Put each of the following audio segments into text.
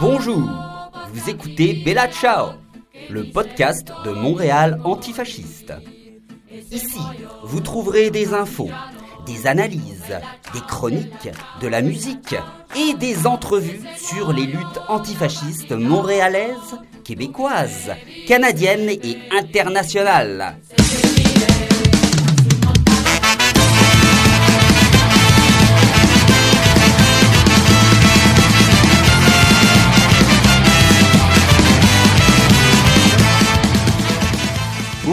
Bonjour, vous écoutez Bella Ciao, le podcast de Montréal antifasciste. Ici, vous trouverez des infos, des analyses, des chroniques, de la musique et des entrevues sur les luttes antifascistes montréalaises, québécoises, canadiennes et internationales.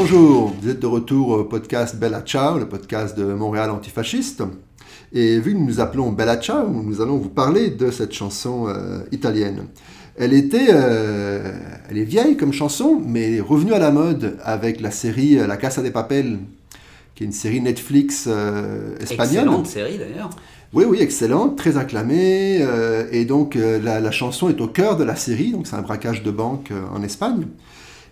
Bonjour, vous êtes de retour au podcast Bella Ciao, le podcast de Montréal antifasciste. Et vu que nous nous appelons Bella Ciao, nous allons vous parler de cette chanson euh, italienne. Elle était, euh, elle est vieille comme chanson, mais revenue à la mode avec la série euh, La Casa de Papel, qui est une série Netflix euh, espagnole. Excellente série d'ailleurs. Oui, oui, excellente, très acclamée. euh, et donc, euh, la, la chanson est au cœur de la série. Donc, c'est un braquage de banque euh, en Espagne.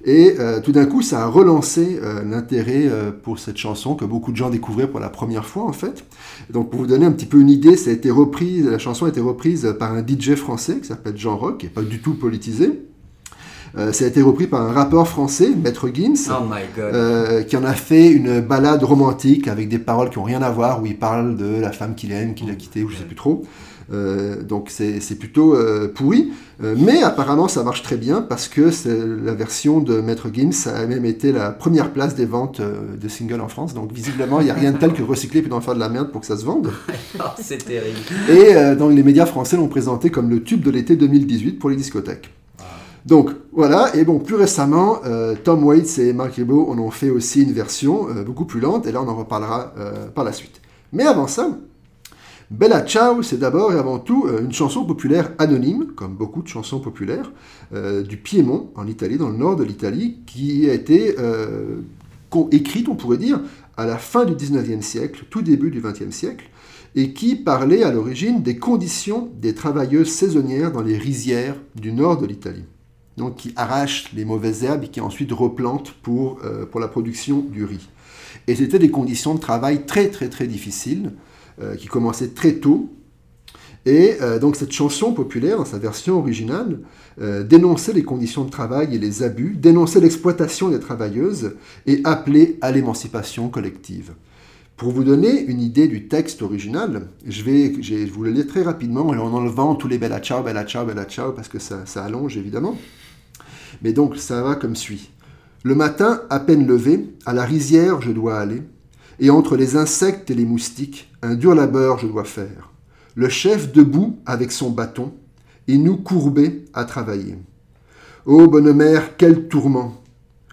Et euh, tout d'un coup, ça a relancé euh, l'intérêt euh, pour cette chanson que beaucoup de gens découvraient pour la première fois, en fait. Donc, pour vous donner un petit peu une idée, ça a été repris, la chanson a été reprise par un DJ français qui s'appelle Jean Rock, qui n'est pas du tout politisé. Ça a été repris par un rappeur français, Maître Gims. Oh qui en a fait une balade romantique avec des paroles qui n'ont rien à voir, où il parle de la femme qu'il aime, qu'il a quittée, ou je sais plus trop. Euh, donc c'est plutôt euh, pourri, Euh, mais apparemment ça marche très bien parce que la version de Maître Gims a même été la première place des ventes de singles en France. Donc visiblement il n'y a rien de tel que recycler puis d'en faire de la merde pour que ça se vende. Oh, c'est terrible. Et euh, donc les médias français l'ont présenté comme le tube de l'été 2018 pour les discothèques. Donc voilà, et bon, plus récemment, euh, Tom Waits et Mark Ribot en ont fait aussi une version euh, beaucoup plus lente, et là on en reparlera par la suite. Mais avant ça, Bella Ciao, c'est d'abord et avant tout euh, une chanson populaire anonyme, comme beaucoup de chansons populaires, euh, du Piémont, en Italie, dans le nord de l'Italie, qui a été euh, écrite, on pourrait dire, à la fin du 19e siècle, tout début du 20e siècle, et qui parlait à l'origine des conditions des travailleuses saisonnières dans les rizières du nord de l'Italie. Donc qui arrachent les mauvaises herbes et qui ensuite replantent pour, pour la production du riz. Et c'était des conditions de travail très très très difficiles, qui commençaient très tôt. Et euh, donc cette chanson populaire, dans sa version originale, euh, dénonçait les conditions de travail et les abus, dénonçait l'exploitation des travailleuses et appelait à l'émancipation collective. Pour vous donner une idée du texte original, je vais je vous le lire très rapidement en enlevant tous les bella ciao, bella ciao, bella ciao, parce que ça, ça allonge évidemment. Mais donc ça va comme suit. Le matin, à peine levé, à la rizière je dois aller, et entre les insectes et les moustiques, un dur labeur je dois faire. Le chef debout avec son bâton, et nous courbés à travailler. Ô bonne mère, quel tourment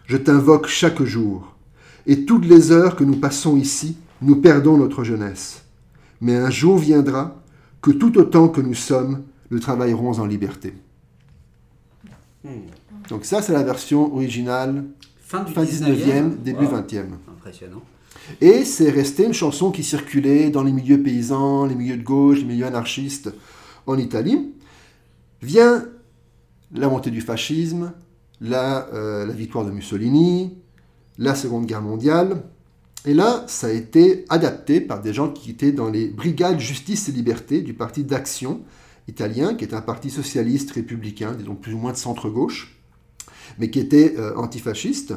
Je t'invoque chaque jour, et toutes les heures que nous passons ici, nous perdons notre jeunesse. Mais un jour viendra que tout autant que nous sommes, nous travaillerons en liberté. Donc ça, c'est la version originale, Fin du fin 19e, début Wow. 20e. Impressionnant. Et c'est resté une chanson qui circulait dans les milieux paysans, les milieux de gauche, les milieux anarchistes en Italie. Vient la montée du fascisme, la, euh, la victoire de Mussolini, la Seconde Guerre mondiale. Et là, ça a été adapté par des gens qui étaient dans les brigades Justice et Liberté du parti d'Action italien, qui est un parti socialiste républicain, disons plus ou moins de centre-gauche, mais qui était euh, antifasciste.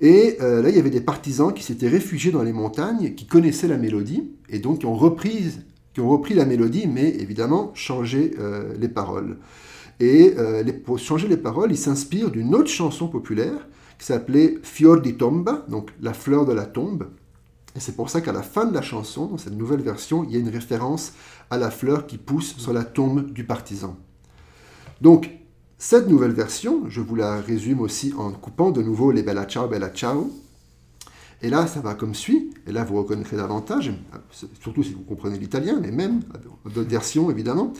Et euh, là, il y avait des partisans qui s'étaient réfugiés dans les montagnes, qui connaissaient la mélodie, et donc qui ont repris, la mélodie, mais évidemment changé euh, les paroles. Et euh, pour changer les paroles, ils s'inspirent d'une autre chanson populaire qui s'appelait Fior di Tomba, donc la fleur de la tombe. Et c'est pour ça qu'à la fin de la chanson, dans cette nouvelle version, il y a une référence à la fleur qui pousse sur la tombe du partisan. Donc, cette nouvelle version, je vous la résume aussi en coupant de nouveau les Bella Ciao, Bella Ciao. Et là, ça va comme suit. Et là, vous reconnaîtrez davantage, surtout si vous comprenez l'italien, mais même d'autres versions, évidemment.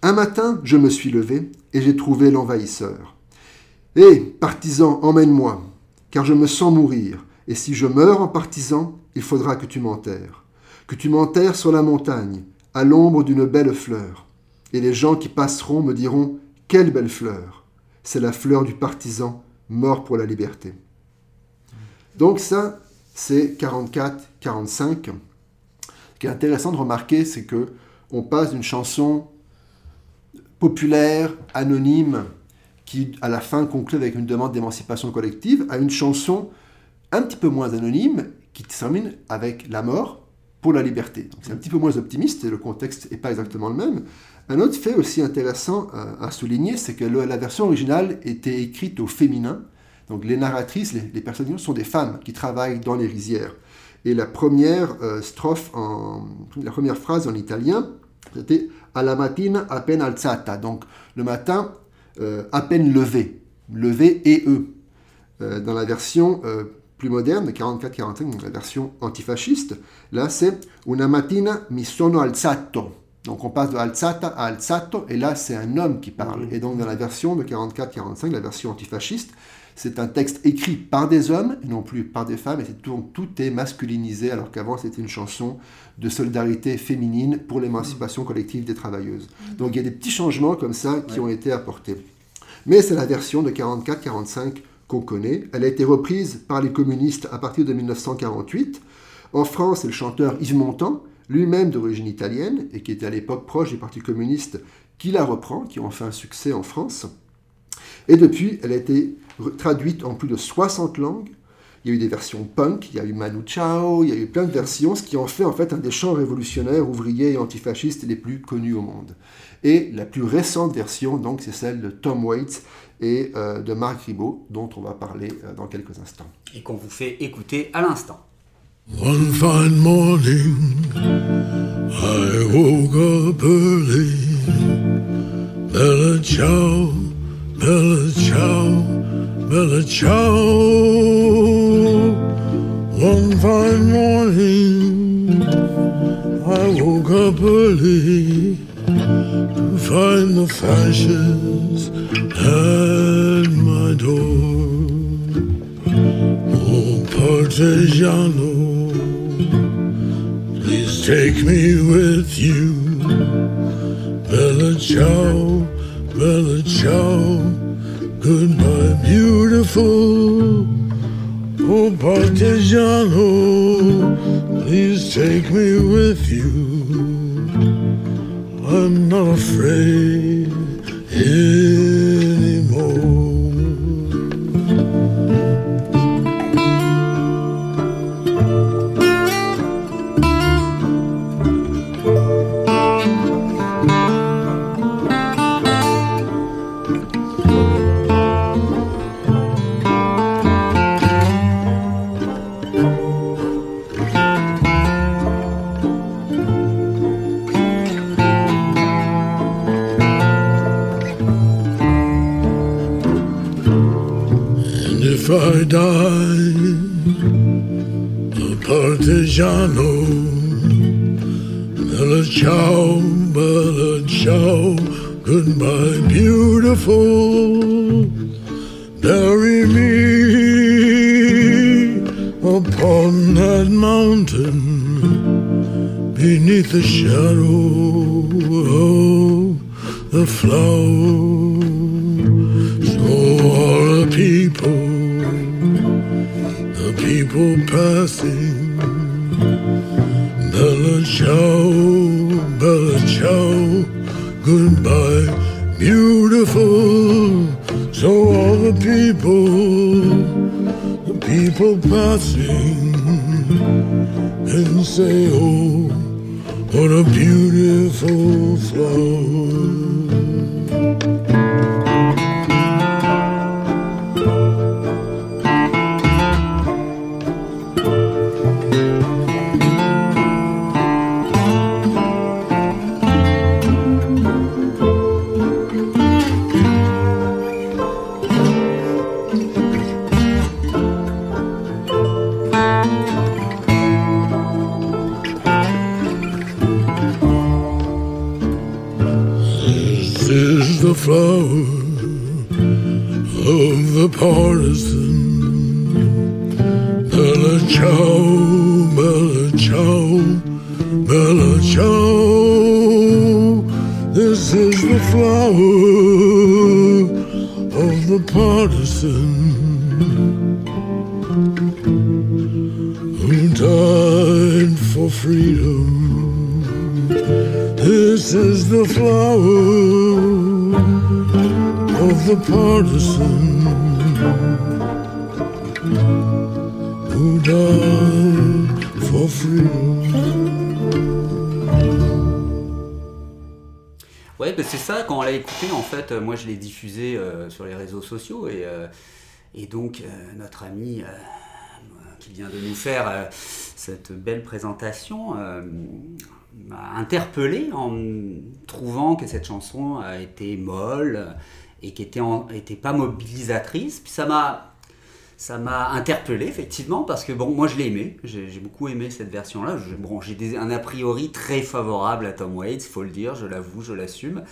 Un matin, je me suis levé et j'ai trouvé l'envahisseur. Hé, partisan, emmène-moi, car je me sens mourir. Et si je meurs en partisan, il faudra que tu m'enterres. Que tu m'enterres sur la montagne, à l'ombre d'une belle fleur. Et les gens qui passeront me diront Quelle belle fleur C'est la fleur du partisan mort pour la liberté. Donc, ça, c'est 44-45. Ce qui est intéressant de remarquer, c'est que on passe d'une chanson populaire, anonyme, qui à la fin conclut avec une demande d'émancipation collective, à une chanson un petit peu moins anonyme, qui termine avec la mort pour la liberté. C'est un petit peu moins optimiste le contexte n'est pas exactement le même. Un autre fait aussi intéressant à, souligner, c'est que la version originale était écrite au féminin. Donc les narratrices, les, personnes sont des femmes qui travaillent dans les rizières. Et la première euh, strophe, la première phrase en italien, c'était alla mattina appena alzata, donc le matin euh, à peine levé, levé et eux. Euh, dans la version plus moderne, 44-45, la version antifasciste, là c'est Una mattina mi sono alzato. Donc on passe de alzata à alzato, et là c'est un homme qui parle. Et donc dans la version de 44-45, la version antifasciste, c'est un texte écrit par des hommes et non plus par des femmes, et tout, tout est masculinisé, alors qu'avant c'était une chanson de solidarité féminine pour l'émancipation collective des travailleuses. Donc il y a des petits changements comme ça qui ont été apportés. Mais c'est la version de 44-45 qu'on connaît. Elle a été reprise par les communistes à partir de 1948. En France, c'est le chanteur Yves Montand, lui-même d'origine italienne et qui était à l'époque proche du Parti communiste, qui la reprend, qui ont fait un succès en France. Et depuis, elle a été traduite en plus de 60 langues. Il y a eu des versions punk, il y a eu Manu Chao, il y a eu plein de versions, ce qui en fait en fait un des chants révolutionnaires, ouvriers et antifascistes les plus connus au monde. Et la plus récente version, donc, c'est celle de Tom Waits, et euh, de Marc Ribot, dont on va parler euh, dans quelques instants. Et qu'on vous fait écouter à l'instant. One fine morning, I woke up early. Bella ciao, bella ciao, bella ciao. One fine morning, I woke up early to find the fashions at my door. Oh, Partigiano, please take me with you. Bella ciao, bella ciao, goodbye, beautiful. Oh, Partigiano, please take me with you. I'm not afraid anymore. Die a partigiano. Bella ciao, bella ciao, goodbye, beautiful. Bury me upon that mountain beneath the shadow of the flowers. Passing. Bella ciao, bella ciao, goodbye, beautiful. So all the people, the people passing, and say, oh, what a beautiful flower. Partisan. Bella ciao, bella ciao, bella ciao. This is the flower of the partisan. died for freedom. This is the flower of the partisan freedom. Ouais, bah, c'est ça, quand on l'a écouté, en fait, euh, moi je l'ai diffusé euh, sur les réseaux sociaux et, euh, et donc notre ami qui vient de nous faire cette belle présentation m'a interpellé en trouvant que cette chanson été molle et qui était, en- était pas mobilisatrice. Puis ça m'a ça m'a interpellé effectivement parce que bon moi je l'ai aimé. J'ai beaucoup aimé cette version là bon j'ai un a priori très favorable à Tom Waits faut le dire je l'avoue je l'assume.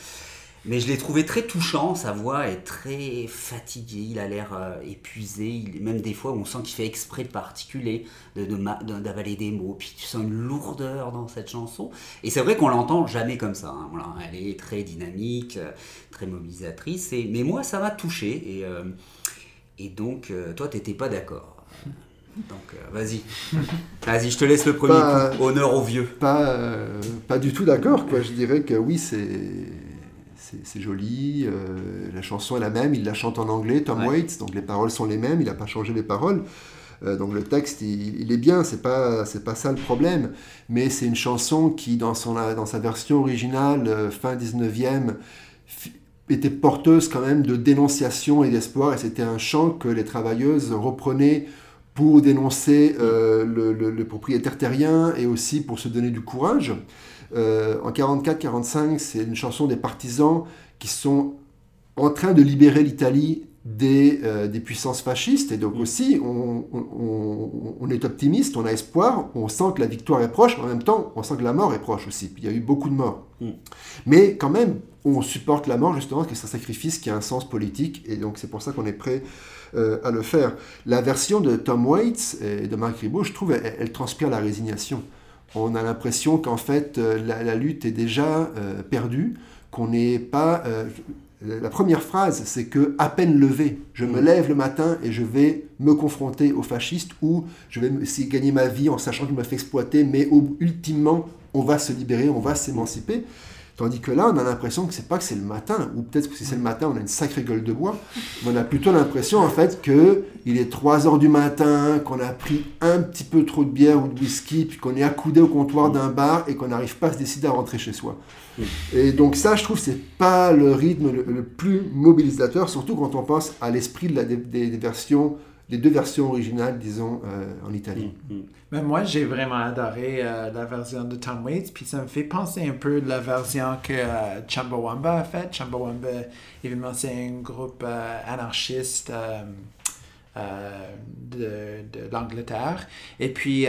Mais je l'ai trouvé très touchant. Sa voix est très fatiguée. Il a l'air euh, épuisé. Même des fois on sent qu'il fait exprès de particuler de, de de- d'avaler des mots. Puis tu sens une lourdeur dans cette chanson. Et c'est vrai qu'on l'entend jamais comme ça hein. Elle est très dynamique euh, très mobilisatrice. Mais moi ça m'a touché. Euh, et donc, euh, toi, t'étais pas d'accord. Donc, euh, vas-y. Vas-y, je te laisse le premier Bah, coup. Honneur aux vieux. pas, euh, pas du tout d'accord. Quoi. Je dirais que oui, c'est, c'est, joli. euh, la chanson est la même. Il la chante en anglais, Tom Ouais. Waits. Donc les paroles sont les mêmes. Il n'a pas changé les paroles. Euh, donc le texte, il, il est bien. C'est pas, c'est pas ça le problème. Mais c'est une chanson qui, dans, son, dans sa version originale, euh, fin 19e, fi- était porteuse quand même de dénonciation et d'espoir. Et c'était un chant que les travailleuses reprenaient pour dénoncer euh, le, propriétaire terrien et aussi pour se donner du courage. Euh, en 44-45, c'est une chanson des partisans qui sont en train de libérer l'Italie des, euh, des puissances fascistes. Et donc aussi, on, on- on- on est optimiste, on a espoir, on sent que la victoire est proche, mais en même temps, on sent que la mort est proche aussi. Puis il y a eu beaucoup de morts. Mm. Mais quand même, on supporte la mort justement parce que c'est un sacrifice qui a un sens politique. Et donc c'est pour ça qu'on est prêt euh, à le faire. La version de Tom Waits et de Mark Ribot, je trouve, elle, elle transpire la résignation. On a l'impression qu'en fait, euh, la, la lutte est déjà euh, perdue, qu'on n'est pas... euh, la première phrase, c'est que à peine levé, je me lève le matin et je vais me confronter aux fascistes ou je vais essayer de gagner ma vie en sachant que je me fais exploiter, mais ultimement, on va se libérer, on va s'émanciper. Tandis que là, on a l'impression que c'est pas que c'est le matin, ou peut-être que si c'est le matin, on a une sacrée gueule de bois, mais on a plutôt l'impression en fait que il est 3 heures du matin, qu'on a pris un petit peu trop de bière ou de whisky, puis qu'on est accoudé au comptoir d'un bar et qu'on n'arrive pas à se décider à rentrer chez soi. Et donc ça, je trouve, c'est pas le rythme le, le plus mobilisateur, surtout quand on pense à l'esprit de la- des, des- des versions, des deux versions originales, disons, euh, en Italie. Mais moi, j'ai vraiment adoré euh, la version de Tom Waits, puis ça me fait penser un peu de la version que euh, Chumbawamba a faite. Chumbawamba, évidemment, c'est un groupe euh, anarchiste de, l'Angleterre. Et puis,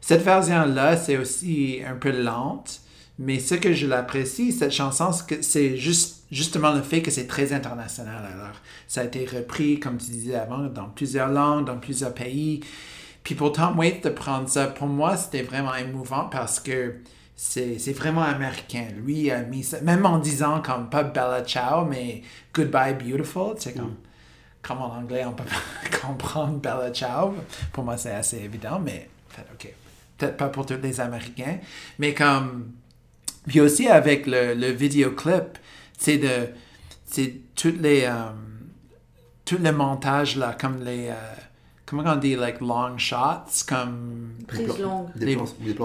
cette version-là, c'est aussi un peu lente, mais ce que je l'apprécie, cette chanson, c'est juste, justement le fait que c'est très international. Alors, ça a été repris, comme tu disais avant, dans plusieurs langues, dans plusieurs pays. Puis pour Tom Waits de prendre ça, pour moi, c'était vraiment émouvant parce que c'est vraiment américain. Lui a mis ça, même en disant comme pas Bella Ciao, mais Goodbye Beautiful, c'est comme, comme en anglais on peut pas comprendre Bella Ciao. Pour moi, c'est assez évident, mais ok. Peut-être pas pour tous les Américains, mais comme. Puis aussi avec le, le vidéoclip, c'est de. C'est toutes les. euh, tout le montage là, comme les. euh, comment on dit, like long shots, comme Prise longue. Des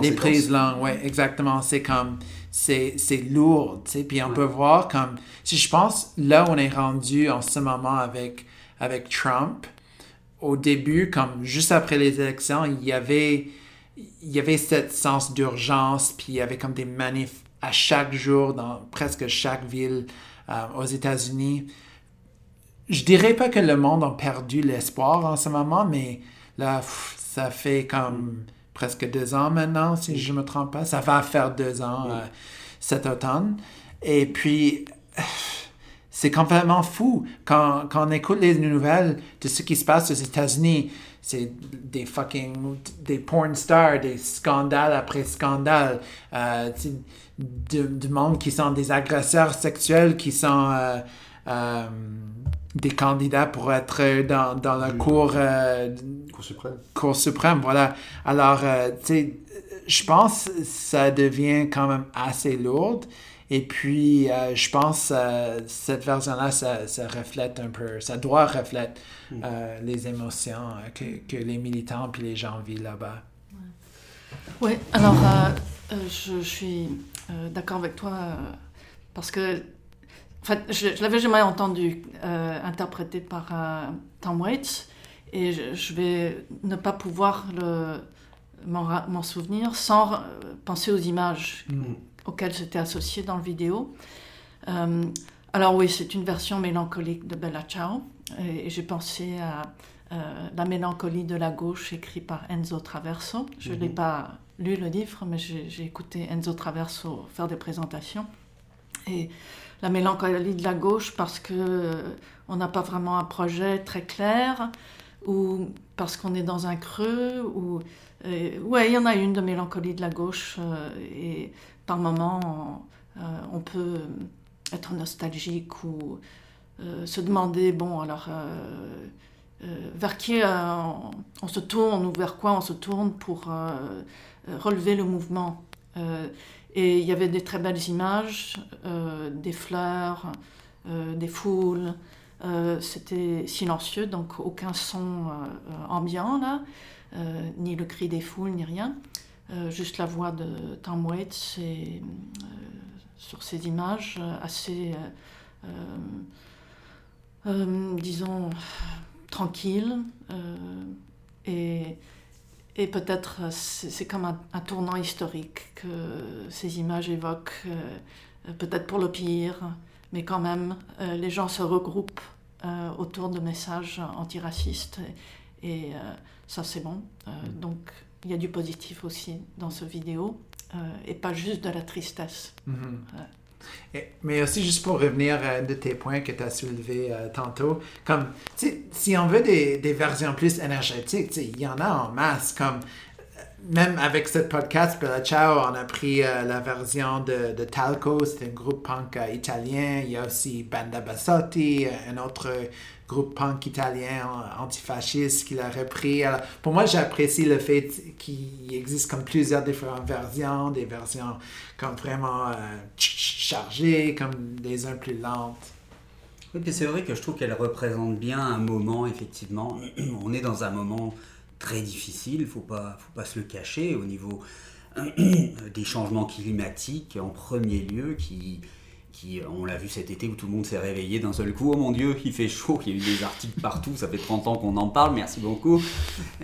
les, prises longues, ouais, exactement. C'est comme, c'est, c'est lourd, tu sais. Puis on peut voir comme, si je pense, là où on est rendu en ce moment avec, avec Trump, au début, comme juste après les élections, il y avait, il y avait cette sens d'urgence, puis il y avait comme des manifs à chaque jour dans presque chaque ville euh, aux États-Unis. Je dirais pas que le monde a perdu l'espoir en ce moment, mais là, pff, ça fait comme presque deux ans maintenant, si je me trompe pas. Ça va faire deux ans euh, cet automne. Et puis, c'est complètement fou. Quand, quand on écoute les nouvelles de ce qui se passe aux États-Unis, c'est des fucking des porn stars, des scandales après scandales, euh, du, du monde qui sont des agresseurs sexuels, qui sont euh, euh, des candidats pour être dans, dans la cour, euh, Cour suprême. cour suprême. Voilà. Alors, euh, tu sais, je pense que ça devient quand même assez lourde. Et puis, euh, je pense que cette version-là, ça, ça reflète un peu, ça doit refléter euh, les émotions euh, que, que les militants puis les gens vivent là-bas. Oui, alors euh, je, je suis euh, d'accord avec toi euh, parce que en fait, je, l'avais jamais entendu interprété par Tom Waits et je, je vais ne pas pouvoir m'en souvenir sans penser aux images auxquelles c'était associé dans le vidéo. Alors oui, c'est une version mélancolique de Bella Ciao et, et j'ai pensé à euh, La mélancolie de la gauche écrit par Enzo Traverso. Je n'ai pas lu le livre, mais j'ai écouté Enzo Traverso faire des présentations. Et la mélancolie de la gauche parce que euh, on n'a pas vraiment un projet très clair ou parce qu'on est dans un creux ou euh, ouais, il y en a une de mélancolie de la gauche et par moments on, on peut être nostalgique ou se demander bon alors vers qui euh, on, se tourne ou vers quoi on se tourne pour euh, euh, relever le mouvement. Euh, et il y avait des très belles images, euh, des fleurs, euh, des foules. Euh, C'était silencieux, donc aucun son euh, euh, ambiant là, euh, ni le cri des foules, ni rien. Euh, juste la voix de Tom Waits et, euh, sur ces images euh, assez, euh, euh, euh, disons, tranquilles. euh, et et peut-être euh, c'est comme un, un tournant historique que ces images évoquent, euh, peut-être pour le pire, mais quand même, les gens se regroupent autour de messages antiracistes et, et, ça c'est bon. Euh, donc il y a du positif aussi dans ce vidéo et pas juste de la tristesse. Et- mais aussi, juste pour revenir à un de tes points que tu as soulevé euh, tantôt, comme, si on veut des, versions plus énergétiques, il y en a en masse, comme, euh, même avec ce podcast, Bella Ciao, on a pris euh, la version de, Talco, c'est un groupe punk italien, il y a aussi Banda Bassotti, un autre groupe punk italien antifasciste qui l'a repris. Pour moi, j'apprécie le fait qu'il existe comme plusieurs différentes versions, des versions comme vraiment euh, chargées, comme des uns plus lentes. Oui, puis c'est vrai que je trouve qu'elle représente bien un moment, effectivement. On est dans un moment très difficile, il faut pas, faut pas se le cacher, au niveau des changements climatiques en premier lieu, qui, qui on l'a vu cet été où tout le monde s'est réveillé d'un seul coup. Oh mon Dieu, il fait chaud, il y a eu des articles partout, ça fait 30 ans qu'on en parle, merci beaucoup.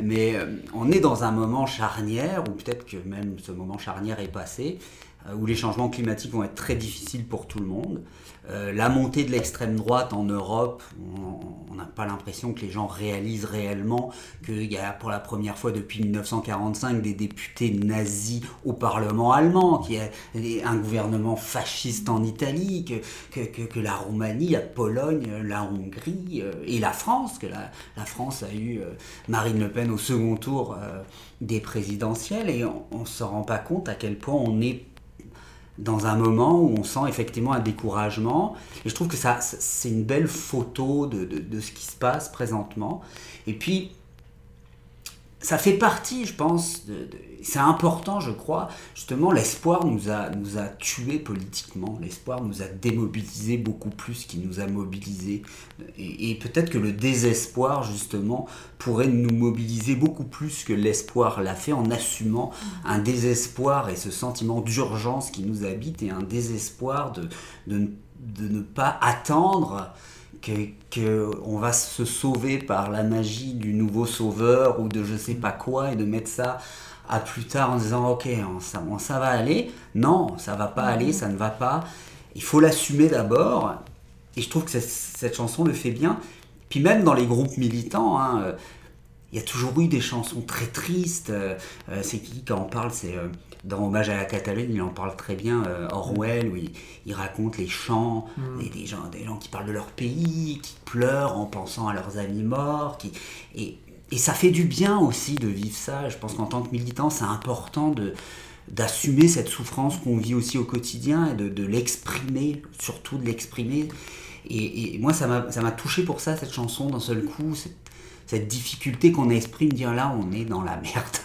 Mais euh, on est dans un moment charnière, ou peut-être que même ce moment charnière est passé, euh, où les changements climatiques vont être très difficiles pour tout le monde. Euh, la montée de l'extrême droite en Europe, on- n'a pas l'impression que les gens réalisent réellement qu'il y a pour la première fois depuis 1945 des députés nazis au Parlement allemand, qu'il y a un gouvernement fasciste en Italie, que, la Roumanie, la Pologne, la Hongrie euh, et la France, que la, la France a eu euh, Marine Le Pen au second tour euh, des présidentielles et on ne se rend pas compte à quel point on est dans un moment où on sent effectivement un découragement. Et je trouve que ça, c'est une belle photo de, de- de ce qui se passe présentement. Et puis, ça fait partie, je pense, c'est important, je crois. Justement, l'espoir nous a, nous a tués politiquement. L'espoir nous a démobilisés beaucoup plus qu'il nous a mobilisés. Et, peut-être que le désespoir, justement, pourrait nous mobiliser beaucoup plus que l'espoir l'a fait en assumant un désespoir et ce sentiment d'urgence qui nous habite et un désespoir de, de ne pas attendre que, on va se sauver par la magie du nouveau sauveur ou de je sais pas quoi et de mettre ça à plus tard en disant ok on- ça, on- ça va aller. Non ça va pas aller ça ne va pas. Il faut l'assumer d'abord. Et je trouve que cette, chanson le fait bien. Puis même dans les groupes militants hein, euh, il y a toujours eu des chansons très tristes. euh, euh, c'est qui quand on parle C'est euh, dans Hommage à la Catalogne, il en parle très bien, euh, Orwell, où il, il raconte les chants des, des gens, des gens qui parlent de leur pays, qui pleurent en pensant à leurs amis morts. Qui, et, et ça fait du bien aussi de vivre ça. Je pense qu'en tant que militant, c'est important de d'assumer cette souffrance qu'on vit aussi au quotidien et de, de l'exprimer, surtout de l'exprimer. Et, et moi, ça m'a touché pour ça, cette chanson, d'un seul coup, cette, difficulté qu'on exprime, de dire là, on est dans la merde.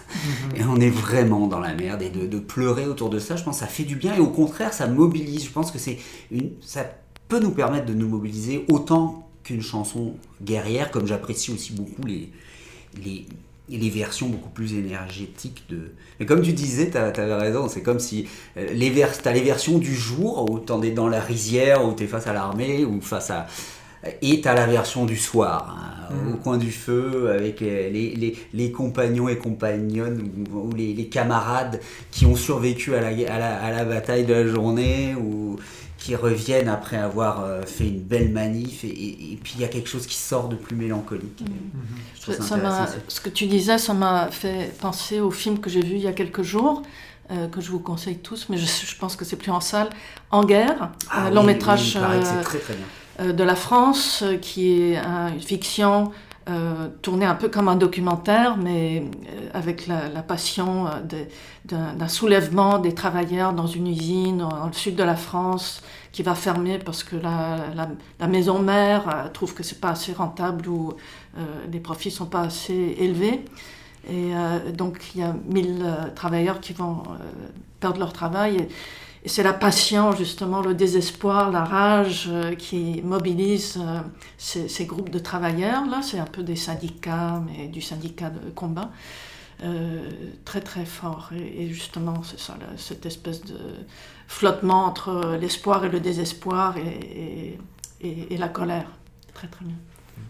Et on est vraiment dans la merde. Et de, de pleurer autour de ça, je pense que ça fait du bien. Et au contraire, ça mobilise. Je pense que c'est une, ça peut nous permettre de nous mobiliser autant qu'une chanson guerrière, comme j'apprécie aussi beaucoup les, les, les versions beaucoup plus énergétiques de. Mais comme tu disais, tu avais raison, c'est comme si euh, les vers, t'as les versions du jour où t'en es dans la rizière, où t'es face à l'armée, ou face à. Et t'as la version du soir, hein, au coin du feu, avec euh, les, les, les compagnons et compagnonnes, ou, ou les, les camarades qui ont survécu à la, à la, à la bataille de la journée, ou qui reviennent après avoir euh, fait une belle manif, et, et- et puis il y a quelque chose qui sort de plus mélancolique. Je trouve ça Ça ce que tu disais, ça m'a fait penser au film que j'ai vu il y a quelques jours, euh, que je vous conseille tous, mais je, je pense que c'est plus en salle, En guerre, Ah un oui, long oui, métrage il paraît que euh, c'est très très bien. Euh, de la France, euh, qui est un- une fiction euh, tournée un peu comme un documentaire, mais avec la, passion d'un soulèvement des travailleurs dans une usine dans, le sud de la France qui va fermer parce que la, maison mère trouve que c'est pas assez rentable ou les profits sont pas assez élevés. Et donc il y a 1000 euh, travailleurs qui vont perdre leur travail. Et c'est la passion, justement, le désespoir, la rage euh, qui mobilise euh, ces, groupes de travailleurs. Là, c'est un peu des syndicats, mais du syndicat de combat. euh, très très fort. Et, justement, c'est ça, cette espèce de flottement entre l'espoir et le désespoir et la colère. Très très bien.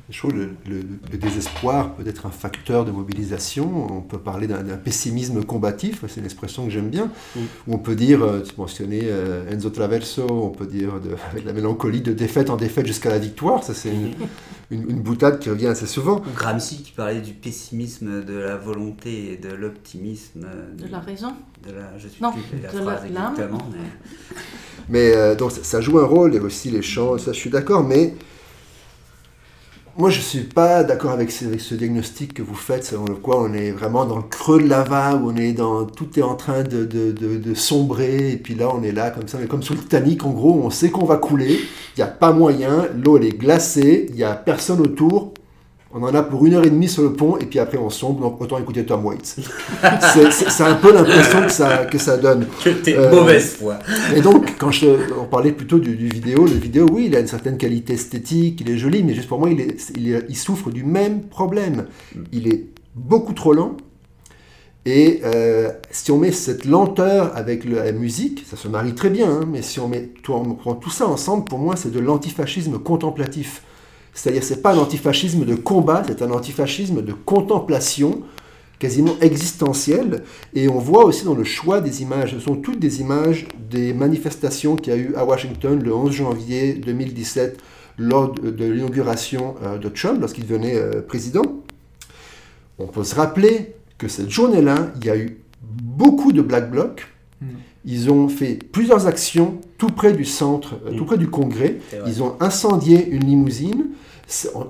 Je trouve le, le- le désespoir peut être un facteur de mobilisation. On peut parler d'un pessimisme combatif, c'est une expression que j'aime bien. Mm. Où on peut dire, euh, tu mentionnais euh, Enzo Traverso, on peut dire de- avec la mélancolie de défaite en défaite jusqu'à la victoire. Ça, c'est une, une- une boutade qui revient assez souvent. Ou Gramsci qui parlait du pessimisme, de la volonté et de l'optimisme. euh, De la raison de la- je sais Non, plus la de phrase la- l'âme. exactement. mais- Mais euh, donc ça, ça joue un rôle, et aussi les chants, ça je suis d'accord, mais moi je suis pas d'accord avec, ce- diagnostic que vous faites, selon le quoi on est vraiment dans le creux de la où on est dans, tout est en train de, de- de- sombrer, et puis là on est là comme ça, on comme sur le Titanic, en gros, on sait qu'on va couler, il n'y a pas moyen, l'eau elle est glacée, il n'y a personne autour, on en a pour une heure et demie sur le pont, et puis après on sombre, donc autant écouter Tom Waits. C'est- un peu l'impression que ça, que ça donne. Que t'es Euh, mauvaise foi. Et donc, quand je, on parlait plutôt du, du vidéo, le vidéo, oui, il a une certaine qualité esthétique, il est joli, mais juste pour moi, il, est, il, est- il souffre du même problème. Il est beaucoup trop lent. Et euh, si on met cette lenteur avec le- la musique, ça se marie très bien, hein, mais si on, met, tout, on prend tout ça ensemble, pour moi, c'est de l'antifascisme contemplatif. C'est-à-dire, c'est pas un antifascisme de combat, c'est un antifascisme de contemplation, quasiment existentiel. Et on voit aussi dans le choix des images, ce sont toutes des images des manifestations qu'il y a eu à Washington le 11 janvier 2017 lors de, l'inauguration euh, de Trump, lorsqu'il devenait euh, président. On peut se rappeler que cette journée-là, il y a eu beaucoup de Black Blocs. Mm. Ils ont fait plusieurs actions tout près du centre, euh, tout Mm. près du Congrès. Ils ont incendié une limousine,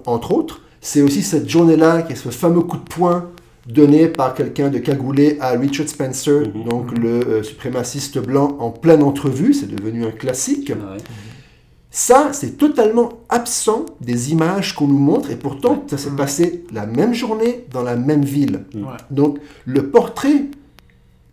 entre autres. C'est aussi cette journée-là qu'il y a ce fameux coup de poing donné par quelqu'un de cagoulé à Richard Spencer, Mhm. donc le euh, suprémaciste blanc en pleine entrevue. C'est devenu un classique. Ah ouais. Ça, c'est totalement absent des images qu'on nous montre, et pourtant, ça s'est passé la même journée dans la même ville. Ouais. Donc, le portrait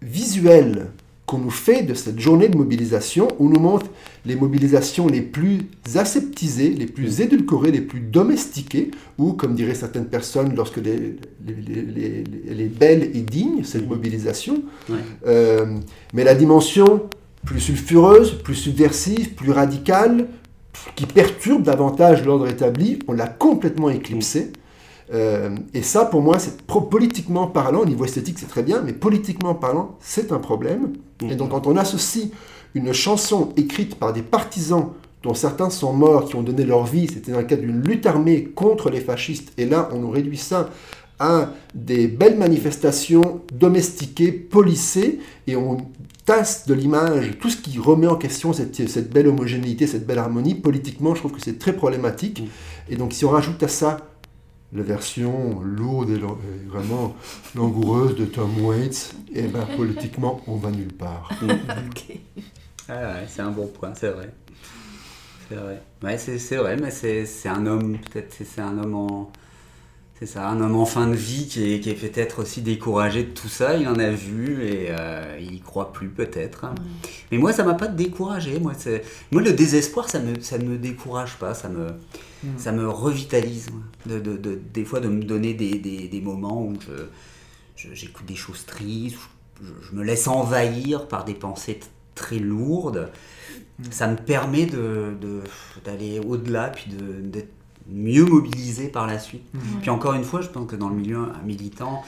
visuel qu'on nous fait de cette journée de mobilisation, on nous montre les mobilisations les plus aseptisées, les plus édulcorées, les plus domestiquées, ou, comme diraient certaines personnes, lorsque les, les, les- les- elle est belle et digne, cette mobilisation. Ouais. Euh, mais la dimension plus sulfureuse, plus subversive, plus radicale, qui perturbe davantage l'ordre établi, on l'a complètement éclipsé. Euh, et ça, pour moi, c'est politiquement parlant, au niveau esthétique, c'est très bien, mais politiquement parlant, c'est un problème. Et donc, quand on associe une chanson écrite par des partisans dont certains sont morts, qui ont donné leur vie, c'était dans le cadre d'une lutte armée contre les fascistes, et là, on nous réduit ça à des belles manifestations domestiquées, policées, et on tasse de l'image tout ce qui remet en question cette, cette belle homogénéité, cette belle harmonie. Politiquement, je trouve que c'est très problématique. Et donc, si on rajoute à ça la version lourde et vraiment langoureuse de Tom Waits, et ben politiquement, on va nulle part. Ah ouais, c'est un bon point, c'est vrai. C'est vrai. Ouais, c'est c'est vrai, mais c'est c'est un homme, peut-être, c'est c'est un homme en. C'est ça, un homme en fin de vie qui est, qui est peut-être aussi découragé de tout ça. Il en a vu et euh, il y croit plus, peut-être. Mais moi, ça m'a pas découragé. Moi, le désespoir, ça me, ça ne me décourage pas. Ça me, ça me revitalise. moi. De, de- de- des fois, de me donner des, des- des moments où j'écoute des choses tristes, je, je me laisse envahir par des pensées très lourdes. Ça me permet d'aller au-delà, puis d'être mieux mobilisé par la suite. Puis encore une fois, je pense que dans le milieu militant,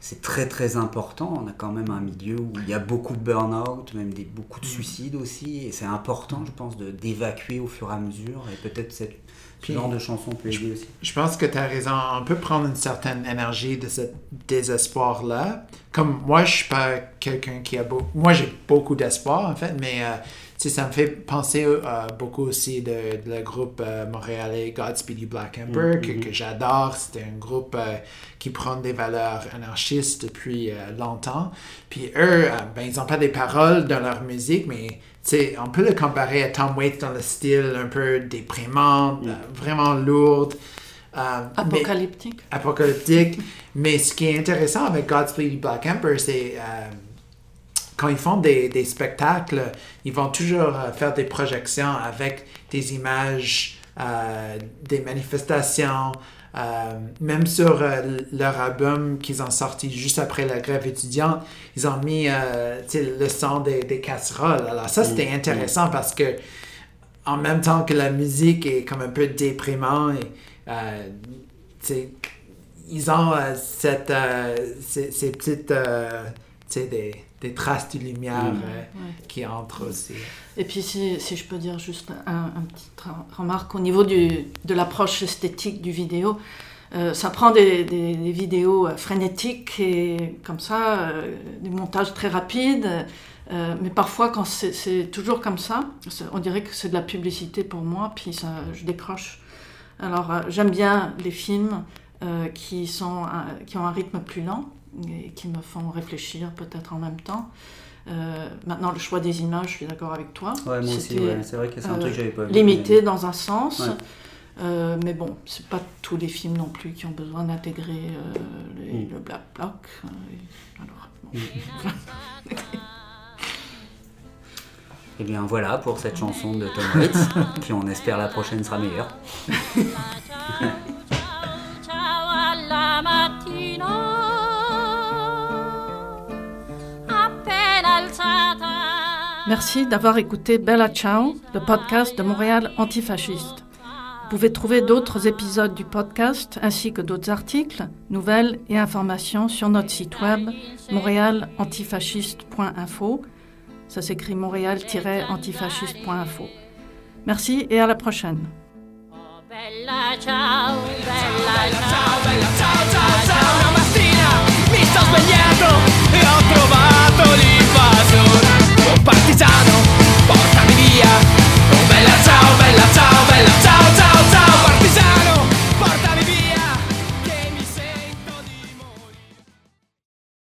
c'est très très important. On a quand même un milieu où il y a beaucoup de burn-out, même des, beaucoup de suicides aussi. Et c'est important, je pense, de, d'évacuer au fur et à mesure. Et peut-être cette, ce Puis- genre de chanson peut aider aussi. Je pense que tu as raison. On peut prendre une certaine énergie de ce désespoir-là. Comme moi, je suis pas quelqu'un qui a beaucoup... Moi, j'ai beaucoup d'espoir, en fait, mais euh, ça me fait penser euh, beaucoup aussi de, de le groupe euh, montréalais Godspeed You Black Emperor, que, que j'adore. C'était un groupe euh, qui prend des valeurs anarchistes depuis euh, longtemps. Puis eux, ben, ils n'ont pas des paroles dans leur musique, mais sais, on peut le comparer à Tom Waits dans le style un peu déprimant, euh, vraiment lourde. Euh, mais- Apocalyptique. apocalyptique. Mais ce qui est intéressant avec Godspeed Black Emperor, c'est euh, quand ils font des, des spectacles, ils vont toujours euh, faire des projections avec des images, euh, des manifestations. Euh, même sur euh, leur album qu'ils ont sorti juste après la grève étudiante, ils ont mis euh, le son des, des casseroles. Alors ça, c'était intéressant parce que en même temps que la musique est comme un peu déprimant et tu sais, ils ont cette, ces, ces petites des, des traces de lumière euh, qui entrent aussi. Et puis, si, si je peux dire juste un, un petit tra- remarque au niveau du, de l'approche esthétique du vidéo, euh, ça prend des, des- des vidéos euh, frénétiques et comme ça, euh, des montages très rapides. euh, mais parfois, quand c'est toujours comme ça, on dirait que c'est de la publicité pour moi, puis ça, je décroche. Alors, euh, j'aime bien les films euh, qui, sont, euh, qui ont un rythme plus lent et qui me font réfléchir peut-être en même temps. Euh, maintenant, le choix des images, je suis d'accord avec toi. Ouais, moi aussi, ouais. c'est vrai que c'est un truc que j'avais pas vu. limité dans un sens. Ouais. Euh, mais bon, c'est pas tous les films non plus qui ont besoin d'intégrer euh, Mm. le black bloc. euh, et- alors, bon. Et bien voilà pour cette chanson de Tom Waits, puis on espère la prochaine sera meilleure. Merci d'avoir écouté Bella Ciao, le podcast de Montréal antifasciste. Vous pouvez trouver d'autres épisodes du podcast ainsi que d'autres articles, nouvelles et informations sur notre site web montréalantifasciste.info. Ça s'écrit montréal-antifasciste.info. Merci et à la prochaine. Bella partigiano, portami via. Oh bella ciao, bella ciao, bella ciao.